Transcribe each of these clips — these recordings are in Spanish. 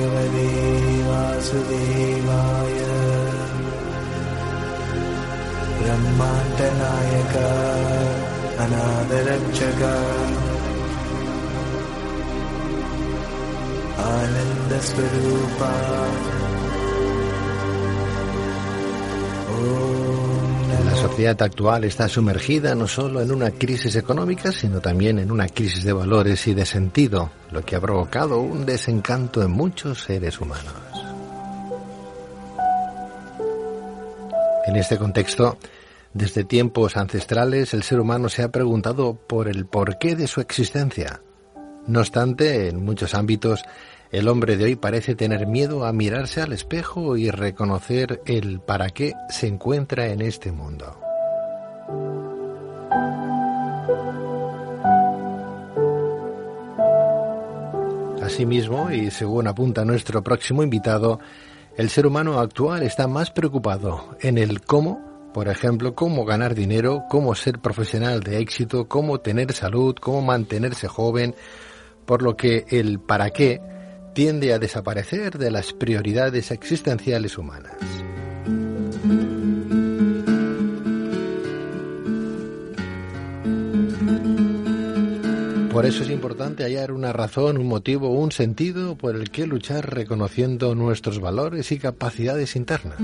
भगवते वासुदेवाय ब्रह्माण्डनायक अनादरक्षक आनन्दस्वरूपा La sociedad actual está sumergida no solo en una crisis económica, sino también en una crisis de valores y de sentido, lo que ha provocado un desencanto en muchos seres humanos. En este contexto, desde tiempos ancestrales, el ser humano se ha preguntado por el porqué de su existencia. No obstante, en muchos ámbitos, el hombre de hoy parece tener miedo a mirarse al espejo y reconocer el para qué se encuentra en este mundo. Asimismo, y según apunta nuestro próximo invitado, el ser humano actual está más preocupado en el cómo, por ejemplo, cómo ganar dinero, cómo ser profesional de éxito, cómo tener salud, cómo mantenerse joven, por lo que el para qué tiende a desaparecer de las prioridades existenciales humanas. Por eso es importante hallar una razón, un motivo, un sentido por el que luchar reconociendo nuestros valores y capacidades internas.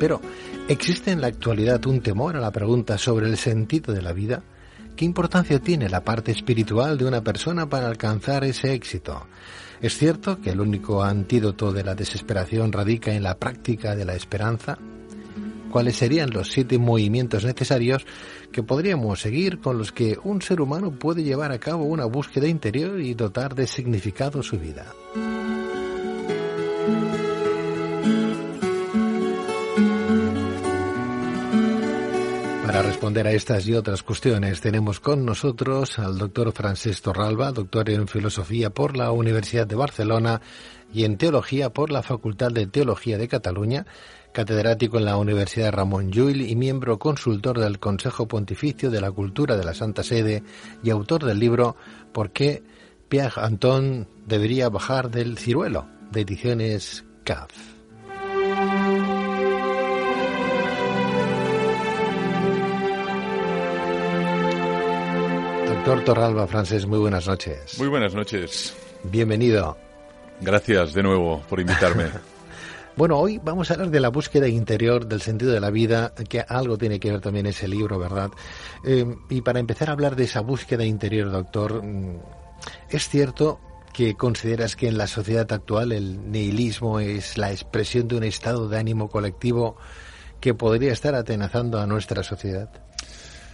Pero, ¿existe en la actualidad un temor a la pregunta sobre el sentido de la vida? ¿Qué importancia tiene la parte espiritual de una persona para alcanzar ese éxito? ¿Es cierto que el único antídoto de la desesperación radica en la práctica de la esperanza? ¿Cuáles serían los siete movimientos necesarios que podríamos seguir con los que un ser humano puede llevar a cabo una búsqueda interior y dotar de significado su vida? Para responder a estas y otras cuestiones tenemos con nosotros al doctor Francés Torralba, doctor en Filosofía por la Universidad de Barcelona y en Teología por la Facultad de Teología de Cataluña, catedrático en la Universidad Ramón Llull y miembro consultor del Consejo Pontificio de la Cultura de la Santa Sede y autor del libro ¿Por qué Pierre Anton debería bajar del ciruelo? de ediciones CAF. Doctor Torralba Francés, muy buenas noches. Muy buenas noches. Bienvenido. Gracias de nuevo por invitarme. bueno, hoy vamos a hablar de la búsqueda interior del sentido de la vida, que algo tiene que ver también ese libro, ¿verdad? Eh, y para empezar a hablar de esa búsqueda interior, doctor, mm, ¿es cierto que consideras que en la sociedad actual el nihilismo es la expresión de un estado de ánimo colectivo que podría estar atenazando a nuestra sociedad?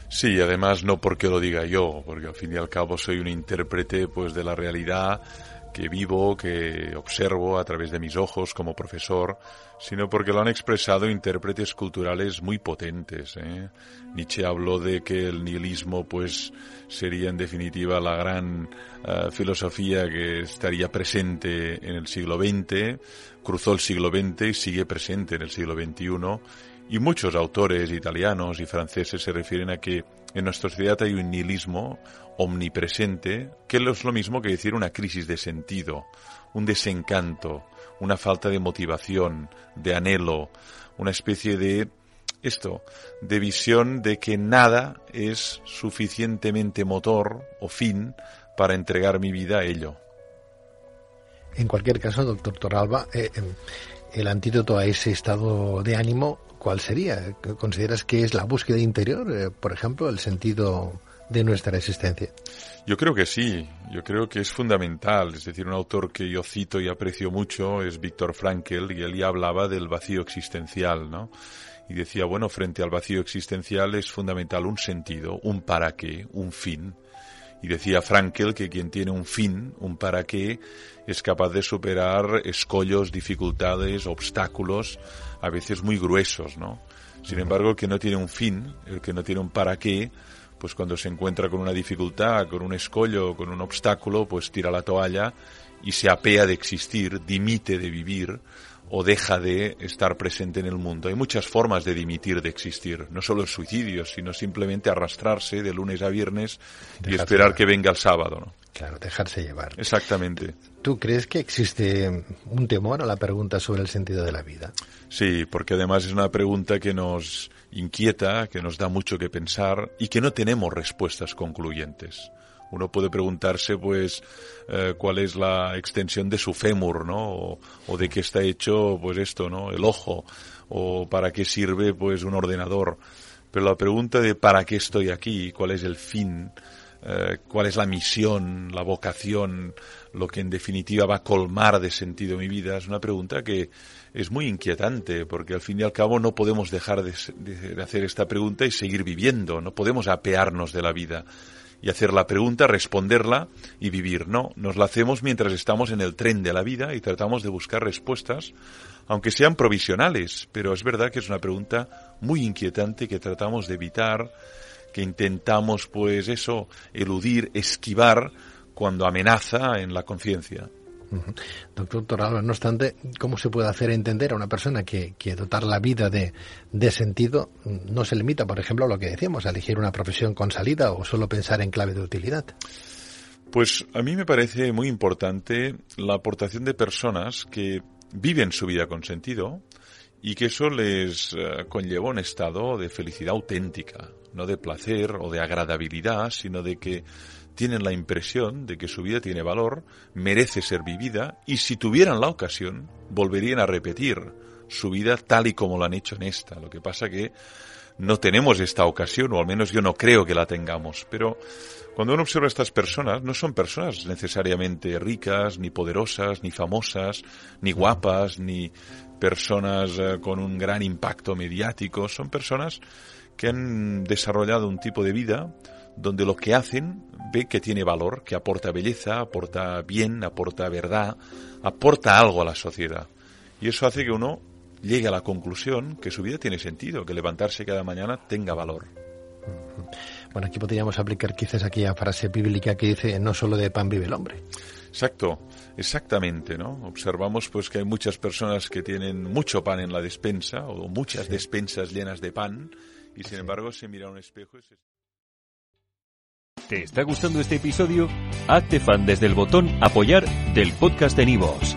Sí, además no porque lo diga yo, porque al fin y al cabo soy un intérprete pues de la realidad que vivo, que observo a través de mis ojos como profesor, sino porque lo han expresado intérpretes culturales muy potentes. ¿eh? Nietzsche habló de que el nihilismo pues sería en definitiva la gran uh, filosofía que estaría presente en el siglo XX, cruzó el siglo XX y sigue presente en el siglo XXI y muchos autores italianos y franceses se refieren a que en nuestra sociedad hay un nihilismo omnipresente, que es lo mismo que decir una crisis de sentido, un desencanto, una falta de motivación, de anhelo, una especie de esto, de visión de que nada es suficientemente motor o fin para entregar mi vida a ello. En cualquier caso, doctor Toralba, eh, em, el antídoto a ese estado de ánimo ¿cuál sería? ¿Consideras que es la búsqueda interior, eh, por ejemplo, el sentido de nuestra existencia? Yo creo que sí, yo creo que es fundamental. Es decir, un autor que yo cito y aprecio mucho es Víctor Frankl y él ya hablaba del vacío existencial, ¿no? Y decía, bueno, frente al vacío existencial es fundamental un sentido, un para qué, un fin. Y decía Frankl que quien tiene un fin, un para qué, es capaz de superar escollos, dificultades, obstáculos, a veces muy gruesos, ¿no? Sin embargo, el que no tiene un fin, el que no tiene un para qué, pues cuando se encuentra con una dificultad, con un escollo, con un obstáculo, pues tira la toalla y se apea de existir, dimite de vivir o deja de estar presente en el mundo. Hay muchas formas de dimitir de existir, no solo el suicidio, sino simplemente arrastrarse de lunes a viernes y esperar que venga el sábado, ¿no? Claro, dejarse llevar. Exactamente. ¿Tú crees que existe un temor a la pregunta sobre el sentido de la vida? Sí, porque además es una pregunta que nos inquieta, que nos da mucho que pensar y que no tenemos respuestas concluyentes. Uno puede preguntarse, pues, eh, cuál es la extensión de su fémur, ¿no? O, o, de qué está hecho, pues, esto, ¿no? El ojo. O para qué sirve, pues, un ordenador. Pero la pregunta de para qué estoy aquí, cuál es el fin, eh, cuál es la misión, la vocación, lo que en definitiva va a colmar de sentido mi vida, es una pregunta que es muy inquietante, porque al fin y al cabo no podemos dejar de, de, de hacer esta pregunta y seguir viviendo, no podemos apearnos de la vida y hacer la pregunta, responderla y vivir. No, nos la hacemos mientras estamos en el tren de la vida y tratamos de buscar respuestas aunque sean provisionales, pero es verdad que es una pregunta muy inquietante que tratamos de evitar, que intentamos, pues eso, eludir, esquivar cuando amenaza en la conciencia. Doctor Torralba, no obstante, ¿cómo se puede hacer entender a una persona que, que dotar la vida de, de, sentido no se limita, por ejemplo, a lo que decíamos, a elegir una profesión con salida o solo pensar en clave de utilidad? Pues a mí me parece muy importante la aportación de personas que viven su vida con sentido y que eso les uh, conlleva un estado de felicidad auténtica, no de placer o de agradabilidad, sino de que tienen la impresión de que su vida tiene valor, merece ser vivida y si tuvieran la ocasión volverían a repetir su vida tal y como lo han hecho en esta. Lo que pasa que no tenemos esta ocasión, o al menos yo no creo que la tengamos, pero cuando uno observa a estas personas, no son personas necesariamente ricas, ni poderosas, ni famosas, ni guapas, ni personas eh, con un gran impacto mediático, son personas que han desarrollado un tipo de vida donde lo que hacen ve que tiene valor, que aporta belleza, aporta bien, aporta verdad, aporta algo a la sociedad. Y eso hace que uno llegue a la conclusión que su vida tiene sentido, que levantarse cada mañana tenga valor. Bueno, aquí podríamos aplicar quizás aquella frase bíblica que dice no solo de pan vive el hombre. Exacto, exactamente, ¿no? Observamos pues que hay muchas personas que tienen mucho pan en la despensa o muchas sí. despensas llenas de pan y sin sí. embargo se mira a un espejo y se... ¿Te está gustando este episodio? Hazte fan desde el botón apoyar del podcast de Nivos.